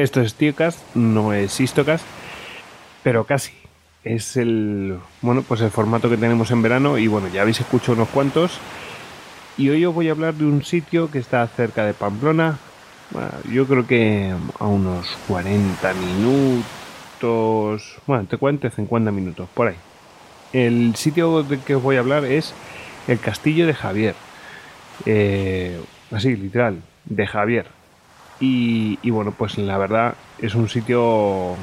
Esto es Tiocast, no es Histocast, pero casi. Es el bueno, pues el formato que tenemos en verano y bueno, ya habéis escuchado unos cuantos. Y hoy os voy a hablar de un sitio que está cerca de Pamplona. yo creo que a unos 40 minutos, bueno, entre 40 y 50 minutos, por ahí. El sitio del que os voy a hablar es el Castillo de Javier. Eh, así, literal, de Javier. Y, bueno, pues la verdad es un sitio,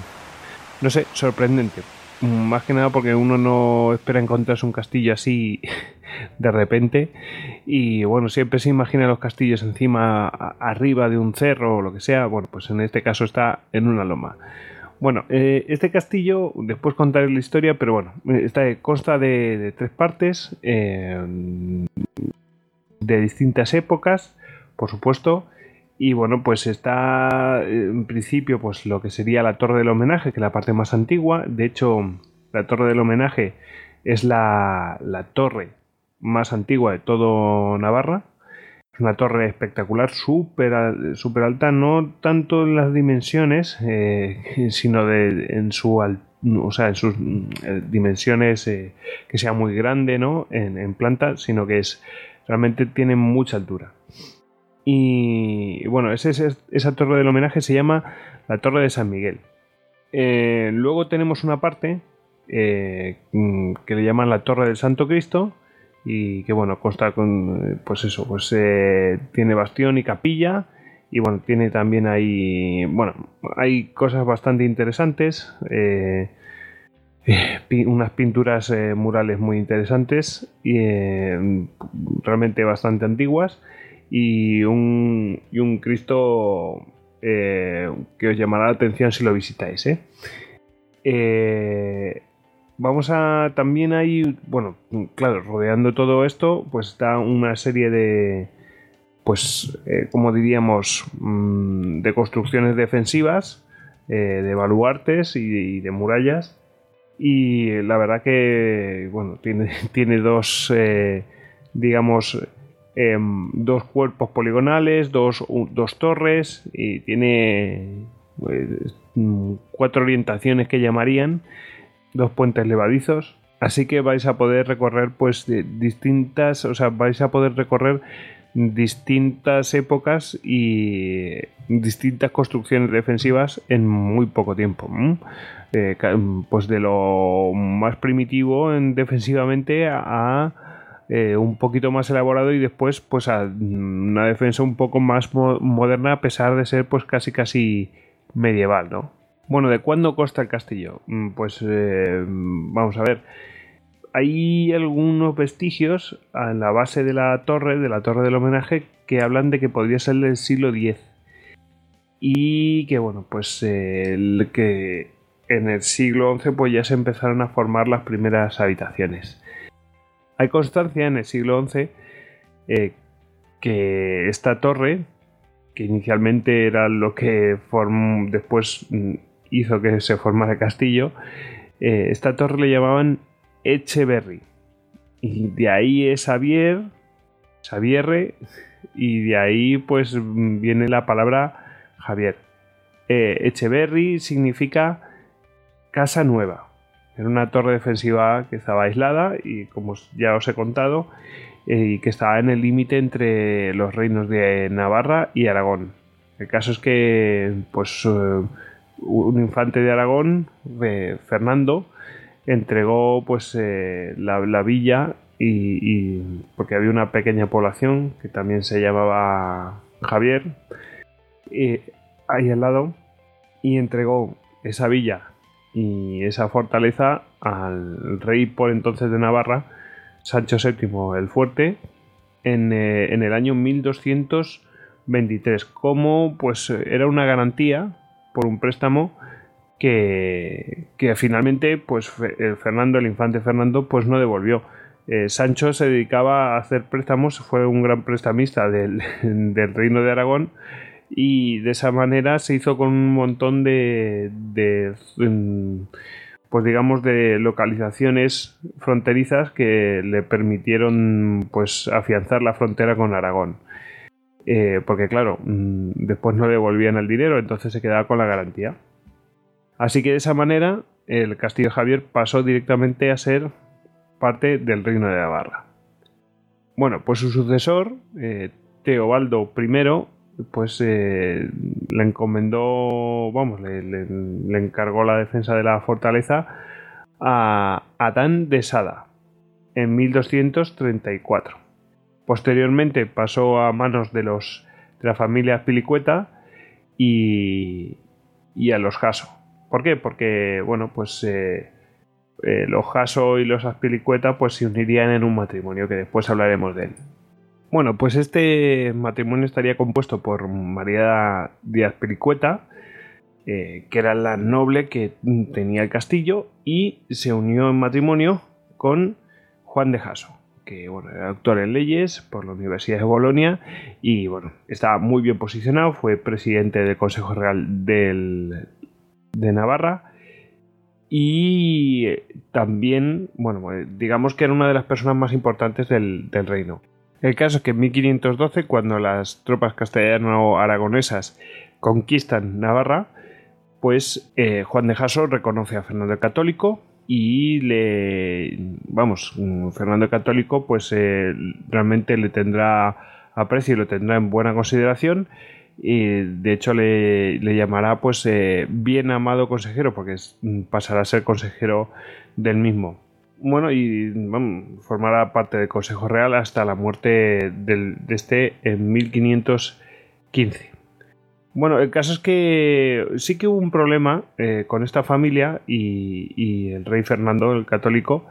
no sé, sorprendente. Más que nada porque uno no espera encontrarse un castillo así de repente. Y bueno, siempre se imagina los castillos encima, arriba de un cerro o lo que sea. Bueno, pues en este caso está en una loma. Bueno, eh, este castillo, después contaré la historia, pero bueno, está, consta de, tres partes, eh, de distintas épocas, por supuesto, y bueno, pues está en principio pues lo que sería la torre del homenaje, que es la parte más antigua. De hecho, la torre del homenaje es la, torre más antigua de todo Navarra. Es una torre espectacular, súper super alta, no tanto en las dimensiones, eh, sino de, en su o sea, en sus eh, dimensiones eh, que sea muy grande, ¿no? En, en planta, sino que es realmente tiene mucha altura. Y bueno, esa torre del homenaje se llama la Torre de San Miguel. Eh, luego tenemos una parte eh, que le llaman la Torre del Santo Cristo y que bueno, consta con, pues eso, pues eh, tiene bastión y capilla y bueno, tiene también ahí, bueno, hay cosas bastante interesantes, unas pinturas murales muy interesantes y realmente bastante antiguas y un, y un Cristo eh, que os llamará la atención si lo visitáis. ¿eh? Eh, vamos a también ahí, bueno, claro, rodeando todo esto, pues está una serie de, pues, como diríamos, mm, de construcciones defensivas, de baluartes y, de murallas. Y la verdad que, bueno, tiene, tiene dos, digamos, Em, dos cuerpos poligonales, dos, torres y tiene pues, cuatro orientaciones que llamarían, dos puentes levadizos. Así que vais a poder recorrer pues distintas, o sea, vais a poder recorrer distintas épocas y distintas construcciones defensivas en muy poco tiempo. Eh, pues de lo más primitivo en defensivamente a eh, un poquito más elaborado y después pues a una defensa un poco más moderna a pesar de ser pues casi casi medieval, ¿no? Bueno, ¿de cuándo consta el castillo? Mm, pues eh, vamos a ver. Hay algunos vestigios en la base de la torre, de la torre del homenaje, que hablan de que podría ser del siglo X. Y que bueno, pues que en el siglo XI pues ya se empezaron a formar las primeras habitaciones. Hay constancia en el siglo XI eh, que esta torre, que inicialmente era lo que después mm, hizo que se formara el castillo, eh, esta torre le llamaban Echeverry. Y de ahí es Xavier, Xavierre, y de ahí pues viene la palabra Javier. Eh, Echeverry significa casa nueva. Era una torre defensiva que estaba aislada y, como ya os he contado, eh, y que estaba en el límite entre los reinos de Navarra y Aragón. El caso es que, pues, eh, un infante de Aragón, Fernando, entregó, pues, eh, la, villa y, porque había una pequeña población que también se llamaba Javier ahí al lado y entregó esa villa y esa fortaleza al rey por entonces de Navarra, Sancho VII el Fuerte, en, eh, el año 1223, como pues era una garantía por un préstamo que, que finalmente pues Fernando, el infante Fernando, pues no devolvió. Eh, Sancho se dedicaba a hacer préstamos, fue un gran prestamista del, del reino de Aragón y de esa manera se hizo con un montón de, mm, pues digamos de localizaciones fronterizas que le permitieron pues afianzar la frontera con Aragón eh, porque claro, mm, después no le devolvían el dinero, entonces se quedaba con la garantía. Así que de esa manera el castillo de Javier pasó directamente a ser parte del reino de Navarra. Bueno, pues su sucesor, eh, Teobaldo I, pues eh, le encomendó, vamos, le, encargó la defensa de la fortaleza a Adán de Sada en 1234. Posteriormente pasó a manos de los de la familia Pilicueta y, y a los Jaso. ¿Por qué? Porque, bueno, pues eh, eh, los Jaso y los Aspilicueta pues se unirían en un matrimonio, que después hablaremos de él. Bueno, pues este matrimonio estaría compuesto por María Díaz Pilicueta, eh, que era la noble que tenía el castillo, y se unió en matrimonio con Juan de Jaso que bueno, era doctor en leyes por la Universidad de Bolonia y bueno, estaba muy bien posicionado, fue presidente del Consejo Real de Navarra y también, bueno, digamos que era una de las personas más importantes del, reino. El caso es que en 1512, cuando las tropas castellano-aragonesas conquistan Navarra, pues eh, Juan de Jaso reconoce a Fernando el Católico y le vamos Fernando Católico pues eh, realmente le tendrá aprecio y lo tendrá en buena consideración y de hecho le, llamará pues eh, bien amado consejero porque pasará a ser consejero del mismo bueno y formará parte del Consejo Real hasta la muerte de este en 1515 bueno, el caso es que sí que hubo un problema eh, con esta familia y, el rey Fernando, el católico,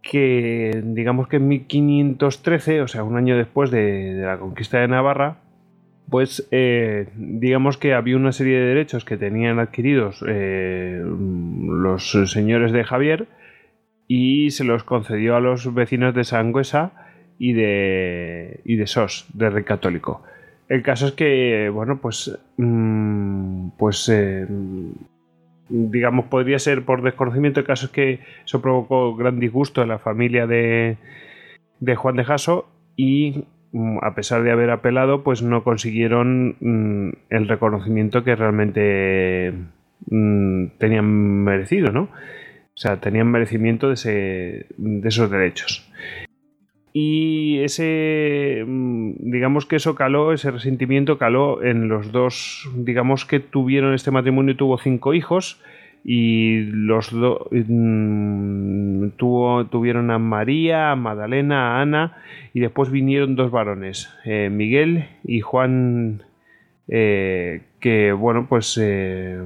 que digamos que en 1513, o sea, un año después de, la conquista de Navarra, pues eh, digamos que había una serie de derechos que tenían adquiridos eh, los señores de Javier y se los concedió a los vecinos de Sangüesa y de, y de Sos, del rey católico. El caso es que, bueno, pues. Mm, pues. Eh, digamos, podría ser por desconocimiento. El caso es que eso provocó gran disgusto en la familia de, de Juan de Jaso y mm, a pesar de haber apelado, pues no consiguieron mm, el reconocimiento que realmente tenían merecido, ¿no? O sea, tenían merecimiento de, ese, de esos derechos. Y ese, mm, digamos que eso caló, ese resentimiento caló en los dos, digamos que tuvieron este matrimonio, tuvo cinco hijos y los dos mm, tuvo, tuvieron a María, a Magdalena, a Ana y después vinieron dos varones, eh, Miguel y Juan, eh, que bueno, pues eh,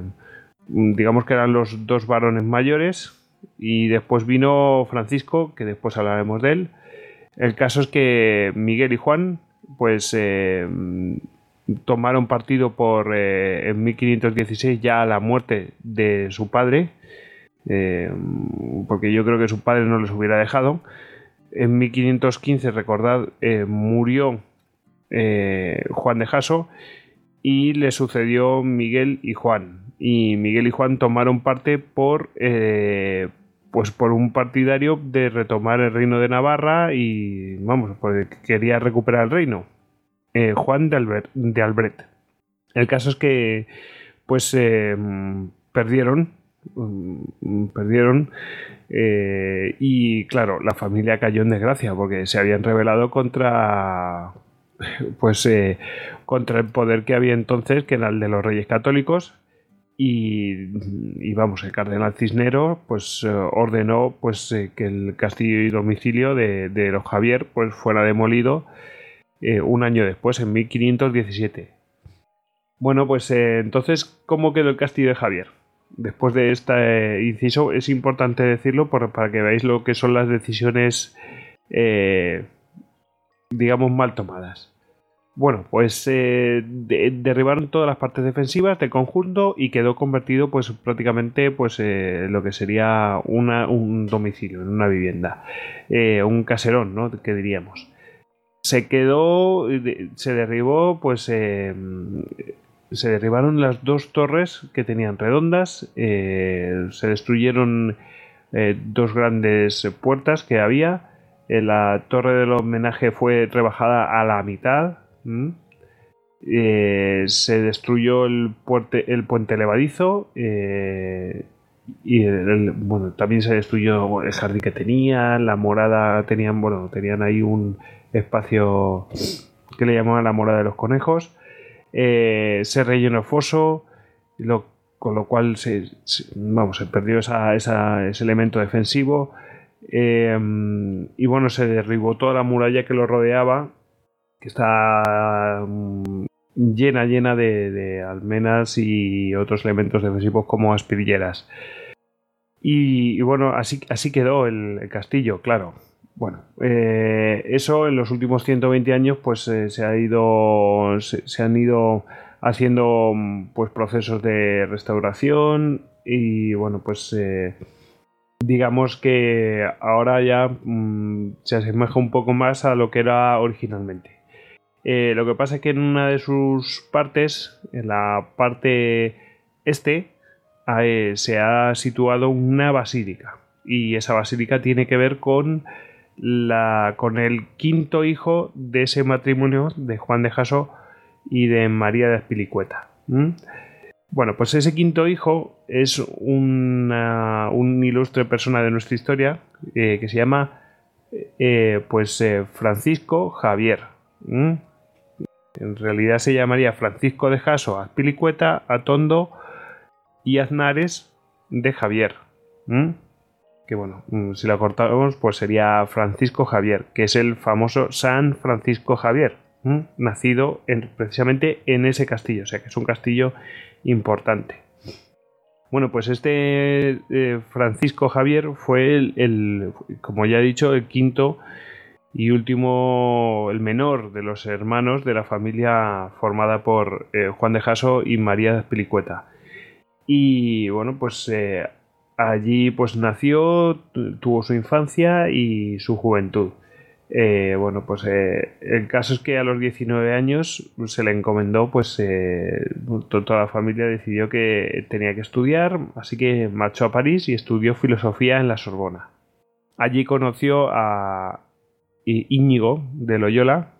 digamos que eran los dos varones mayores y después vino Francisco, que después hablaremos de él el caso es que Miguel y Juan, pues eh, tomaron partido por eh, en 1516 ya la muerte de su padre, eh, porque yo creo que su padre no les hubiera dejado. En 1515, recordad, murió Juan de Jaso y le sucedió Miguel y Juan. Y Miguel y Juan tomaron parte por pues por un partidario de retomar el reino de Navarra y, vamos, porque quería recuperar el reino. Eh, Juan de, Albert, de Albret. El caso es que, pues, eh, perdieron, mm, perdieron, eh, y claro, la familia cayó en desgracia porque se habían rebelado contra, pues, contra el poder que había entonces, que era el de los reyes católicos, y, vamos, el cardenal Cisnero pues eh, ordenó pues eh, que el castillo y domicilio de, los Javier pues fuera demolido eh, un año después, en 1517. Bueno, pues entonces, ¿cómo quedó el castillo de Javier? Después de este inciso, es importante decirlo para que veáis lo que son las decisiones, digamos, mal tomadas. Bueno, pues eh, derribaron todas las partes defensivas del conjunto y quedó convertido pues prácticamente pues eh, lo que sería un domicilio, en una vivienda, eh, un caserón, ¿no? Que diríamos. Se quedó, se derribó pues se derribaron las dos torres que tenían redondas, se destruyeron dos grandes puertas que había, la torre del homenaje fue rebajada a la mitad, eh, se destruyó el, el puente levadizo y bueno, también se destruyó el jardín que tenían, la morada tenían, bueno, tenían ahí un espacio que le llamaban la morada de los conejos. se rellenó el foso, con lo cual se, vamos, se perdió ese elemento defensivo. Y bueno, se derribó toda la muralla que lo rodeaba, está mm, llena, llena de, almenas y otros elementos defensivos como aspirilleras. Y, bueno, así, así quedó el, castillo, claro. Bueno, eh, eso en los últimos 120 años pues eh, se ha ido se, han ido haciendo pues procesos de restauración y bueno pues eh, digamos que ahora ya mm, se asemeja un poco más a lo que era originalmente. Eh, lo que pasa es que en una de sus partes, en la parte este, se ha situado una basílica. Y esa basílica tiene que ver con, la, con el quinto hijo de ese matrimonio de Juan de Jaso y de María de Espilicueta. Bueno, pues ese quinto hijo es una, un ilustre persona de nuestra historia eh, que se llama eh, pues eh, Francisco Javier. En realidad se llamaría Francisco de Jaso Azpilicueta, Atondo y Aznares de Javier. Que bueno, mm, si lo cortamos, pues sería Francisco Javier, que es el famoso San Francisco Javier, nacido precisamente en ese castillo, o sea que es un castillo importante. Bueno, pues este eh, Francisco Javier fue el, como ya he dicho, el quinto y último, el menor de los hermanos de la familia formada por eh, Juan de Jaso y María Pelicueta. Y bueno, pues eh, allí pues nació, tuvo su infancia y su juventud. Eh, bueno, pues el caso es que a los 19 años se le encomendó, pues toda la familia decidió que tenía que estudiar, así que marchó a París y estudió filosofía en la Sorbona. Allí conoció a Íñigo de Loyola,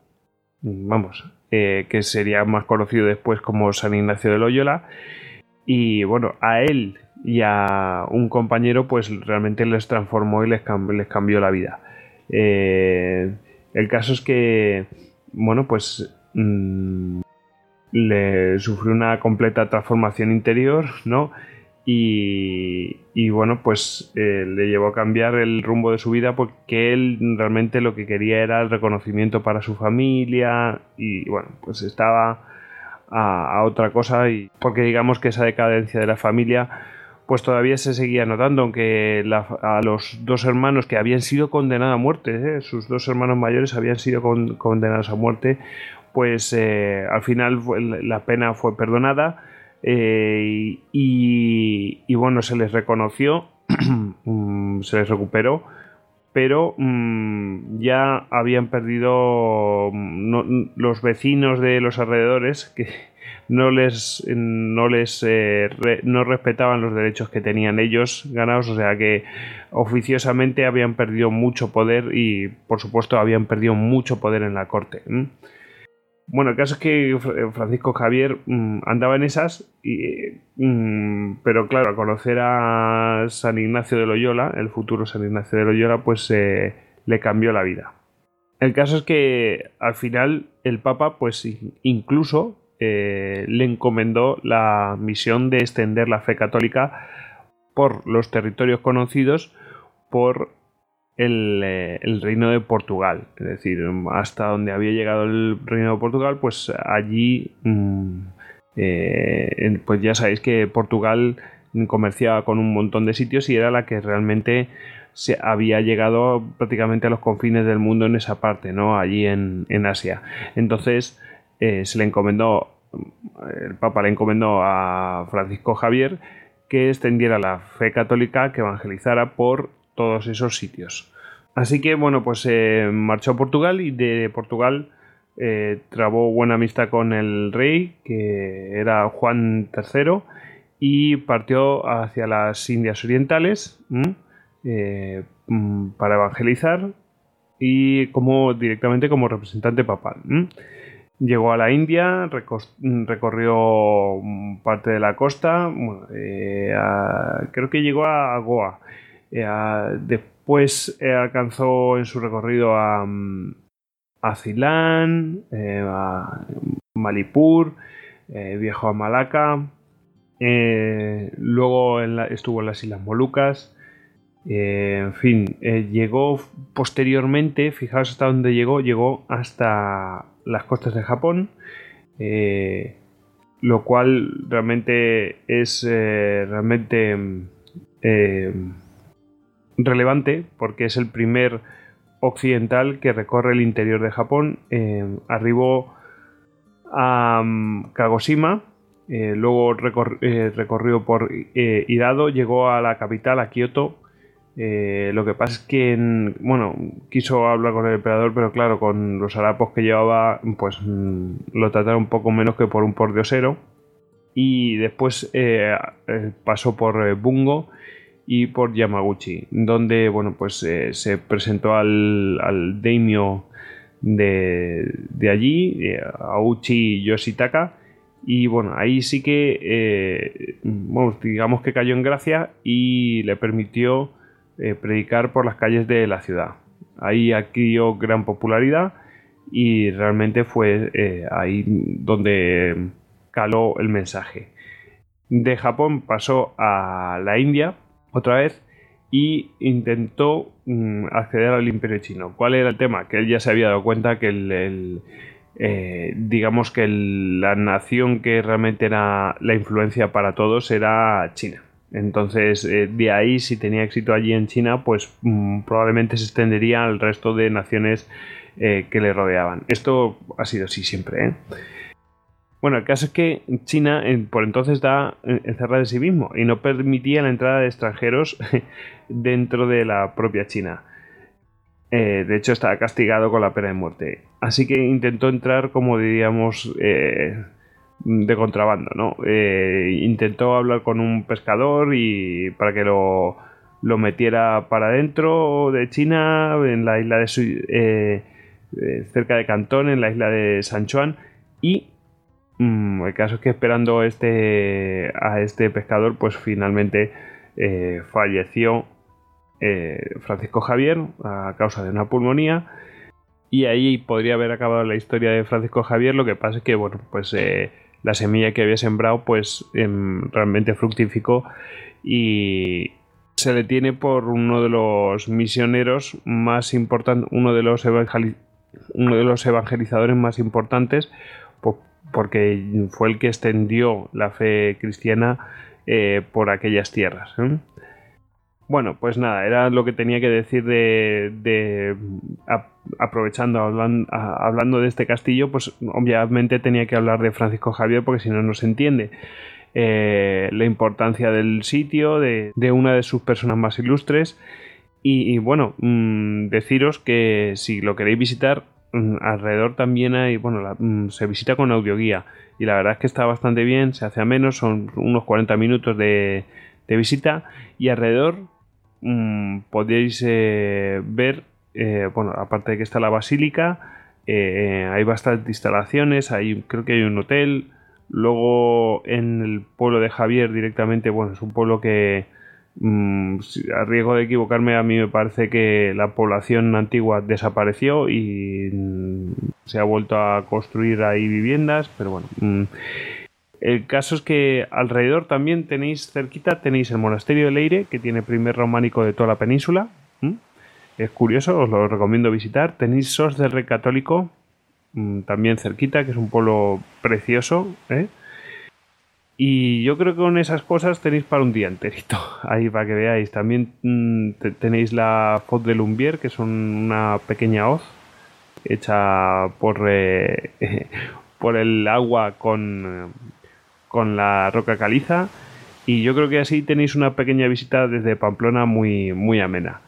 vamos, que sería más conocido después como San Ignacio de Loyola, y bueno, a él y a un compañero pues realmente les transformó y les cambió la vida. Eh, el caso es que, bueno, pues mm, le sufrió una completa transformación interior, ¿no? Y, bueno, pues eh, le llevó a cambiar el rumbo de su vida porque él realmente lo que quería era el reconocimiento para su familia y bueno, pues estaba a, otra cosa y porque digamos que esa decadencia de la familia pues todavía se seguía notando, aunque a los dos hermanos que habían sido condenados a muerte, ¿eh? sus dos hermanos mayores habían sido condenados a muerte, pues eh, al final la pena fue perdonada eh, y, bueno, se les reconoció, mm, se les recuperó, pero mm, ya habían perdido mm, los vecinos de los alrededores, que no les, no les eh, no respetaban los derechos que tenían ellos ganados, o sea que oficiosamente habían perdido mucho poder y por supuesto habían perdido mucho poder en la corte. Bueno, el caso es que Francisco Javier mm, andaba en esas, y, mm, pero claro, al conocer a San Ignacio de Loyola, el futuro San Ignacio de Loyola, pues eh, le cambió la vida. El caso es que al final el Papa, pues incluso eh, le encomendó la misión de extender la fe católica por los territorios conocidos por el, eh, reino de Portugal. Es decir, hasta donde había llegado el reino de Portugal, pues allí, mm, eh, pues ya sabéis que Portugal comerciaba con un montón de sitios y era la que realmente se había llegado prácticamente a los confines del mundo en esa parte, ¿no? Allí en, en Asia. Entonces, eh, se le encomendó, el Papa le encomendó a Francisco Javier que extendiera la fe católica, que evangelizara por todos esos sitios. Así que, bueno, pues eh, marchó a Portugal y de Portugal eh, trabó buena amistad con el rey, que era Juan III, y partió hacia las Indias Orientales mm, para evangelizar y como directamente como representante papal. Llegó a la India, recorrió parte de la costa, eh, creo que llegó a Goa. Eh, después eh, alcanzó en su recorrido a, a Ceilán, a Malipur, viajó a Malaca, luego estuvo en las Islas Molucas, en fin, llegó posteriormente, fijaos hasta dónde llegó, llegó hasta las costas de Japón, eh, lo cual realmente es eh, realmente eh, relevante porque es el primer occidental que recorre el interior de Japón. arribó a mm, Kagoshima, luego recorrió por Hirado, llegó a la capital, a Kioto, eh, lo que pasa es que, bueno, quiso hablar con el emperador, pero claro, con los harapos que llevaba, pues mm, lo trataron un poco menos que por un pordiosero. Y después eh, eh, pasó por Bungo y por Yamaguchi, donde, bueno, pues se presentó al, al daimyo de, de allí, Auchi Yoshitaka. Y bueno, ahí sí que, bueno, digamos que cayó en gracia y le permitió eh, predicar por las calles de la ciudad. Ahí adquirió gran popularidad y realmente fue eh, ahí donde caló el mensaje. De Japón pasó a la India otra vez y intentó mm, acceder al imperio chino. ¿Cuál era el tema? Que él ya se había dado cuenta que el, eh, digamos que la nación que realmente era la influencia para todos era China. Entonces, eh, de ahí, si tenía éxito allí en China, pues mm, probablemente se extendería al resto de naciones eh, que le rodeaban. Esto ha sido así siempre. ¿Eh? Bueno, el caso es que China por entonces está encerrada en sí mismo y no permitía la entrada de extranjeros dentro de la propia China. de hecho, estaba castigado con la pena de muerte. Así que intentó entrar, como diríamos, de contrabando, ¿no? Eh, intentó hablar con un pescador y para que lo, lo metiera para adentro de China, en la isla de eh, eh, cerca de Cantón, en la isla de San Juan y el caso es que esperando este a este pescador, pues finalmente falleció Francisco Javier a causa de una pulmonía. Y ahí podría haber acabado la historia de Francisco Javier. Lo que pasa es que, bueno, pues la semilla que había sembrado pues em, realmente fructificó y se le tiene por uno de los misioneros más importantes, uno de los, uno de los evangelizadores más importantes, porque fue el que extendió la fe cristiana eh, por aquellas tierras. ¿eh? Bueno, pues nada, era lo que tenía que decir de, aprovechando, hablando, de este castillo, pues obviamente tenía que hablar de Francisco Javier porque si no, no se entiende. Eh, la importancia del sitio, de, una de sus personas más ilustres. Y, bueno, mm, deciros que si lo queréis visitar, alrededor también hay, bueno, mm, se visita con audioguía. Y la verdad es que está bastante bien, se hace a menos, son unos 40 minutos de, visita. Y alrededor Mm, podéis eh, ver, eh, bueno, aparte de que está la basílica, eh, hay bastantes instalaciones, hay, creo que hay un hotel. Luego en el pueblo de Javier directamente, bueno, es un pueblo que, mm, a riesgo de equivocarme, a mí me parece que la población antigua desapareció y mm, se ha vuelto a construir ahí viviendas, pero bueno. El caso es que alrededor también tenéis cerquita, tenéis el monasterio de Leire, que tiene primer románico de toda la península. Es curioso, os lo recomiendo visitar. Tenéis Sos del Rey Católico, mm, también cerquita, que es un pueblo precioso. ¿eh? Y yo creo que con esas cosas tenéis para un día enterito, ahí para que veáis. También mm, tenéis la Foz de Lumbier, que es una pequeña hoz hecha por, eh, por el agua con con la roca caliza y yo creo que así tenéis una pequeña visita desde Pamplona muy, muy amena.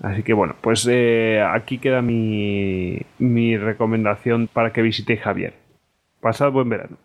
Así que bueno, pues eh, aquí queda mi, mi recomendación para que visitéis Javier. Pasad buen verano.